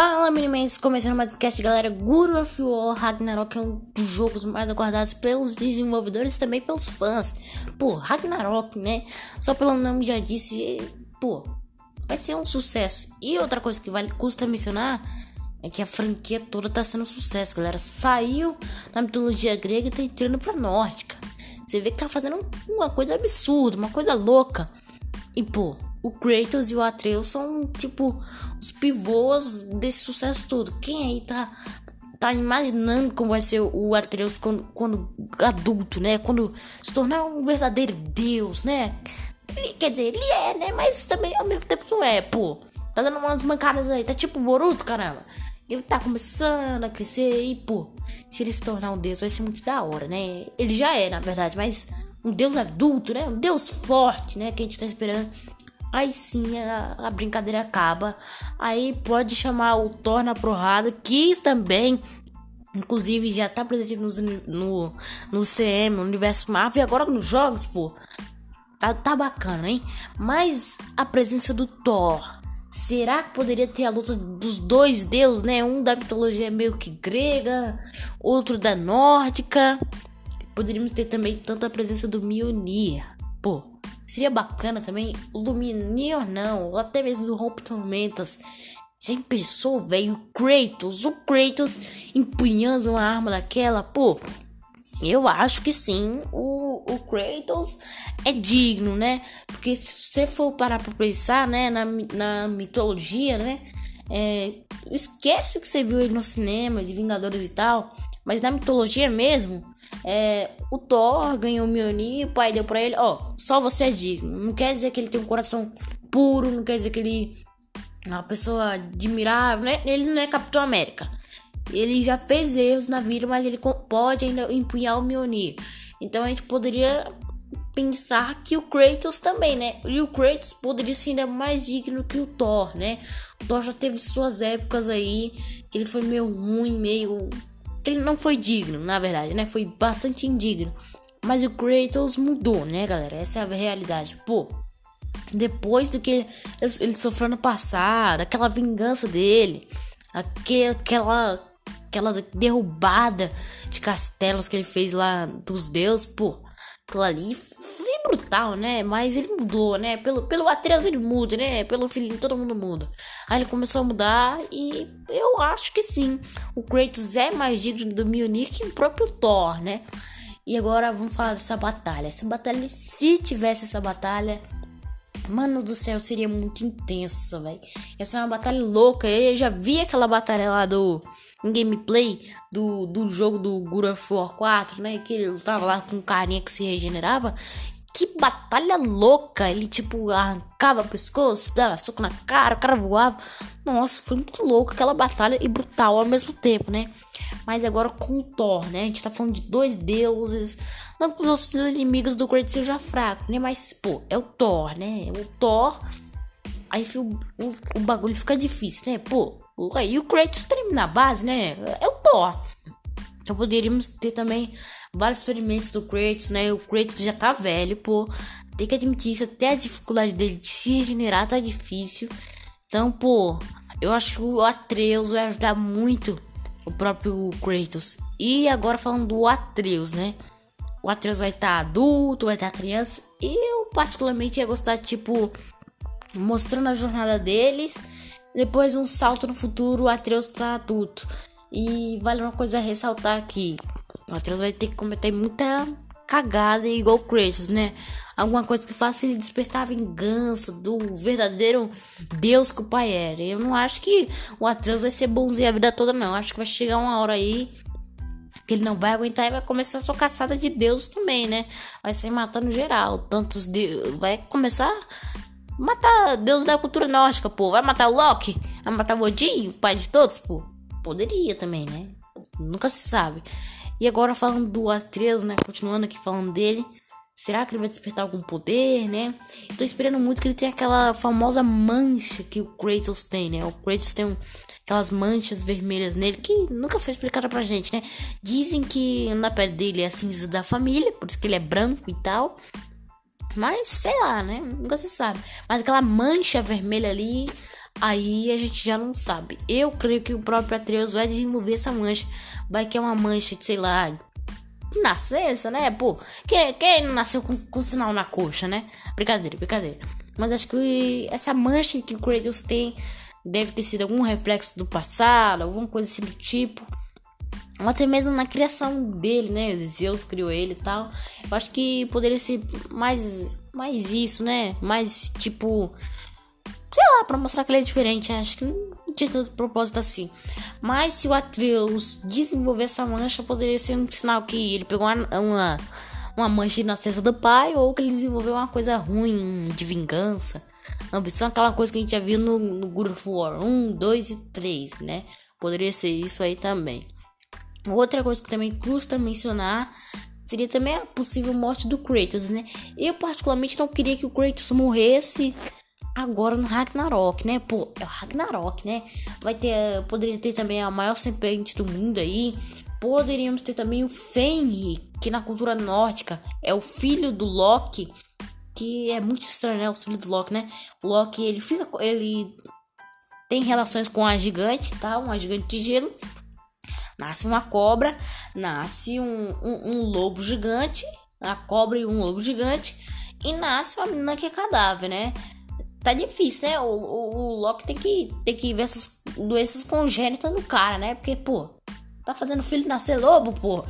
Fala, Minimens! Começando mais um cast, galera. Guru of War Ragnarok é um dos jogos mais aguardados pelos desenvolvedores e também pelos fãs. Pô, Ragnarok, né? Só pelo nome já disse, pô, vai ser um sucesso. E outra coisa que vale custa mencionar é que a franquia toda tá sendo um sucesso, galera. Saiu da mitologia grega e tá entrando pra nórdica. Você vê que tá fazendo uma coisa absurda, uma coisa louca. E, pô, o Kratos e o Atreus são tipo os pivôs desse sucesso todo. Quem aí tá tá imaginando como vai ser o Atreus quando, quando adulto, né? Quando se tornar um verdadeiro deus, né? Ele, quer dizer, ele é, né? Mas também ao mesmo tempo não é, pô. Tá dando umas mancadas aí, tá tipo Boruto, caramba. Ele tá começando a crescer e, pô, se ele se tornar um deus vai ser muito da hora, né? Ele já é, na verdade, mas um deus adulto, né? Um deus forte, né? Que a gente tá esperando Aí sim a, a, brincadeira acaba. Aí pode chamar o Thor na porrada, que também, inclusive, já tá presente no, no, CM, no universo Marvel, e agora nos jogos, pô. Tá, tá bacana, hein? Mas a presença do Thor. Será que poderia ter a luta dos dois deuses, né? Um da mitologia meio que grega, outro da nórdica. Poderíamos ter também tanta presença do Mjolnir. Pô, Seria bacana também o Luminir não, ou até mesmo do Rompe Tormentas. Já pensou, velho? Kratos, o Kratos empunhando uma arma daquela, pô. Eu acho que sim, o, o Kratos é digno, né? Porque se você for parar pra pensar, né, na, na mitologia, né? É, esquece o que você viu aí no cinema de Vingadores e tal, mas na mitologia mesmo, é, o Thor ganhou o Mjolnir, o pai deu pra ele, ó, só você é digno. Não quer dizer que ele tem um coração puro, não quer dizer que ele é uma pessoa admirável, né? Ele não é Capitão América. Ele já fez erros na vida, mas ele pode ainda empunhar o Mjolnir. Então a gente poderia pensar que o Kratos também, né? E o Kratos poderia ser ainda mais digno que o Thor, né? O Thor já teve suas épocas aí, que ele foi meio ruim, meio ele não foi digno, na verdade, né? Foi bastante indigno. Mas o Kratos mudou, né, galera? Essa é a realidade. Pô, depois do que ele, sofreu no passado, aquela vingança dele, aquela, aquela derrubada de castelos que ele fez lá dos deuses, pô, aquilo ali brutal, né? Mas ele mudou, né? Pelo, pelo Atreus ele muda, né? Pelo filhinho todo mundo muda. Aí ele começou a mudar e eu acho que sim. O Kratos é mais digno do Mjolnir que o próprio Thor, né? E agora vamos falar dessa batalha. Essa batalha, se tivesse essa batalha, Mano do céu, seria muito intensa, velho. Essa é uma batalha louca. Eu já vi aquela batalha lá do gameplay do, do jogo do God of War 4, né? Que ele tava lá com um carinha que se regenerava que batalha louca. Ele, tipo, arrancava o pescoço, dava soco na cara, o cara voava. Nossa, foi muito louco aquela batalha e brutal ao mesmo tempo, né? Mas agora com o Thor, né? A gente tá falando de dois deuses. Não que os outros inimigos do Kratos sejam fracos, né? Mas, pô, é o Thor, né? O Thor. Aí o, o, o bagulho fica difícil, né? Pô, aí o Kratos termina a base, né? É o Thor. Então poderíamos ter também vários ferimentos do Kratos, né? O Kratos já tá velho, pô. Tem que admitir isso, até a dificuldade dele de se regenerar tá difícil. Então, pô, eu acho que o Atreus vai ajudar muito o próprio Kratos. E agora falando do Atreus, né? O Atreus vai estar tá adulto, vai estar tá criança. E eu particularmente ia gostar, tipo, mostrando a jornada deles. Depois um salto no futuro, Atreus tá adulto. E vale uma coisa ressaltar aqui. O Atreus vai ter que cometer muita cagada igual Kratos, né? Alguma coisa que faça ele despertar a vingança do verdadeiro Deus que o pai era. Eu não acho que o Atreus vai ser bonzinho a vida toda, não. Acho que vai chegar uma hora aí que ele não vai aguentar e vai começar a sua caçada de Deus também, né? Vai ser matando geral. Tantos de... Vai começar matar Deus da cultura nórdica, pô. Vai matar o Loki? Vai matar o Odin, o pai de todos, pô? Poderia também, né? Nunca se sabe. E agora falando do Atreus, né? Continuando aqui falando dele. Será que ele vai despertar algum poder, né? Tô esperando muito que ele tenha aquela famosa mancha que o Kratos tem, né? O Kratos tem um, aquelas manchas vermelhas nele que nunca foi explicada pra gente, né? Dizem que na pele dele é a cinza da família, por isso que ele é branco e tal. Mas sei lá, né? Nunca se sabe. Mas aquela mancha vermelha ali Aí a gente já não sabe. Eu creio que o próprio Atreus vai desenvolver essa mancha. Vai que é uma mancha, sei lá, de nascença, né? Pô, quem, quem nasceu com, com sinal na coxa, né? Brincadeira, brincadeira. Mas acho que essa mancha que o Kratos tem deve ter sido algum reflexo do passado, alguma coisa assim do tipo. Ou até mesmo na criação dele, né? Zeus criou ele e tal. Eu acho que poderia ser mais, mais isso, né? Mais tipo sei lá, pra mostrar que ele é diferente. Acho que não tinha tanto propósito assim. Mas se o Atreus desenvolver essa mancha, poderia ser um sinal que ele pegou uma, uma, uma mancha na cesta do pai, ou que ele desenvolveu uma coisa ruim de vingança. Ambição, aquela coisa que a gente já viu no, no of War 1, 2 e 3, né? Poderia ser isso aí também. Outra coisa que também custa mencionar seria também a possível morte do Kratos, né? Eu particularmente não queria que o Kratos morresse agora no Ragnarok, né? Pô, é o Ragnarok, né? Vai ter, poderia ter também a maior serpente do mundo aí. Poderíamos ter também o Fenrir, que na cultura nórdica é o filho do Loki, que é muito estranho, né? O filho do Loki, né? O Loki, ele fica, ele tem relações com a gigante, tá? Uma gigante de gelo. Nasce uma cobra, nasce um, um, um lobo gigante, a cobra e um lobo gigante, e nasce uma menina que é cadáver, né? tá difícil, né? O, o, o Loki tem que, tem que ver essas doenças congênitas no cara, né? Porque, pô, tá fazendo filho nascer lobo, pô.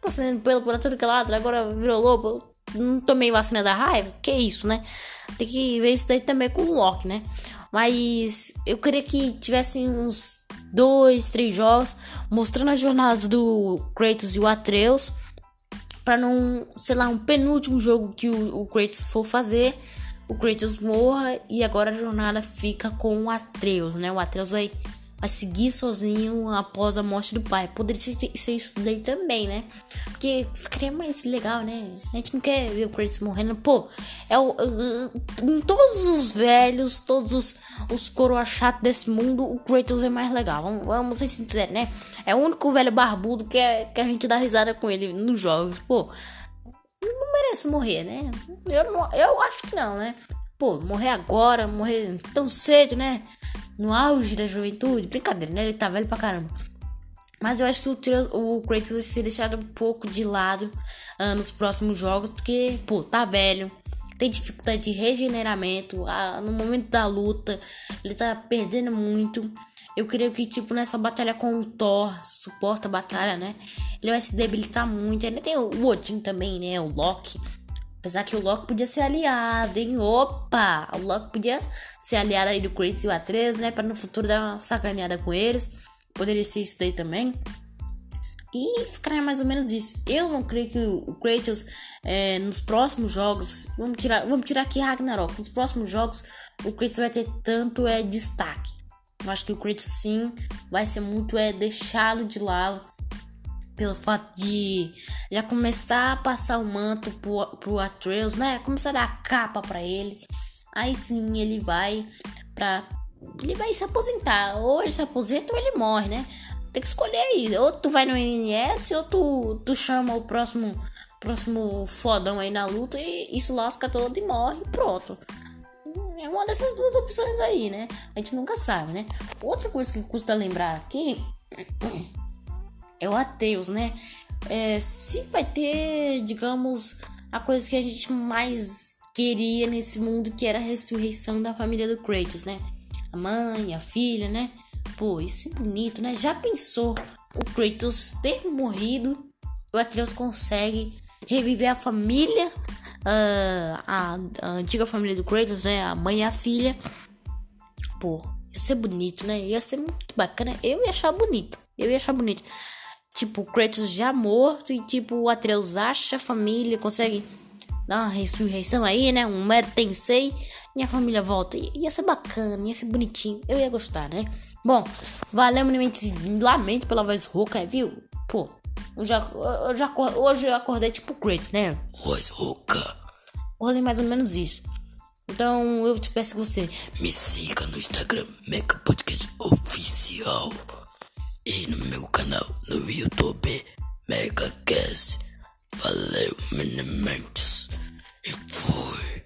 Tá sendo pelo por tudo que é lado, agora virou lobo. Não tomei vacina da raiva? Que isso, né? Tem que ver isso daí também com o Loki, né? Mas eu queria que tivessem uns dois, três jogos mostrando as jornadas do Kratos e o Atreus. Pra não, sei lá, um penúltimo jogo que o, o Kratos for fazer o Kratos morra e agora a jornada fica com o Atreus, né? O Atreus vai, vai seguir sozinho após a morte do pai. Poderia ser isso daí também, né? Porque ficaria mais legal, né? A gente não quer ver o Kratos morrendo. Pô, é o. Em todos os velhos, todos os, os coroas chatos desse mundo, o Kratos é mais legal. Vamos, vamos ser sinceros, né? É o único velho barbudo que, é, que a gente dá risada com ele nos jogos. Pô não merece morrer, né? Eu, não, eu acho que não, né? Pô, morrer agora, morrer tão cedo, né? No auge da juventude. Brincadeira, né? Ele tá velho pra caramba. Mas eu acho que o, o Kratos vai ser deixado um pouco de lado uh, nos próximos jogos, porque, pô, tá velho, tem dificuldade de regeneramento. Uh, no momento da luta, ele tá perdendo muito. Eu creio que, tipo, nessa batalha com o Thor, suposta batalha, né? Ele vai se debilitar muito. Ainda tem o Odin também, né? O Loki. Apesar que o Loki podia ser aliado, hein? Opa! O Loki podia ser aliado aí do Kratos e o Atreus, né? Pra no futuro dar uma sacaneada com eles. Poderia ser isso daí também. E ficaria mais ou menos isso. Eu não creio que o Kratos é, nos próximos jogos. Vamos tirar, vamos tirar aqui Ragnarok. Nos próximos jogos, o Kratos vai ter tanto é, destaque. Eu acho que o Kratos sim vai ser muito é, deixado de lado pelo fato de já começar a passar o manto pro, pro Atreus, né? Começar a dar capa para ele. Aí sim ele vai pra. Ele vai se aposentar. Ou ele se aposenta ou ele morre, né? Tem que escolher aí. Ou tu vai no NS ou tu, tu chama o próximo próximo fodão aí na luta e isso lasca todo e morre. Pronto é uma dessas duas opções aí, né? A gente nunca sabe, né? Outra coisa que custa lembrar aqui é o Ateus, né? É, se vai ter, digamos, a coisa que a gente mais queria nesse mundo, que era a ressurreição da família do Kratos, né? A mãe, a filha, né? Pô, isso é bonito, né? Já pensou o Kratos ter morrido? O Atreus consegue reviver a família uh, a, a, antiga família do Kratos, né? A mãe e a filha. Pô, ia ser bonito, né? Ia ser muito bacana. Eu ia achar bonito. Eu ia achar bonito. Tipo, o Kratos já morto e tipo, o Atreus acha a família, consegue dar uma ressurreição aí, né? Um Mero Tensei e a família volta. Ia ser bacana, ia ser bonitinho. Eu ia gostar, né? Bom, valeu, lamento pela voz rouca, viu? Pô, eu já, eu já, hoje eu acordei tipo Kratos, né? Voz rouca. Acordei mais ou menos isso. Então eu te peço que você me siga no Instagram Mega Podcast Oficial e no meu canal no YouTube MegaCast. Valeu, meninos. E fui.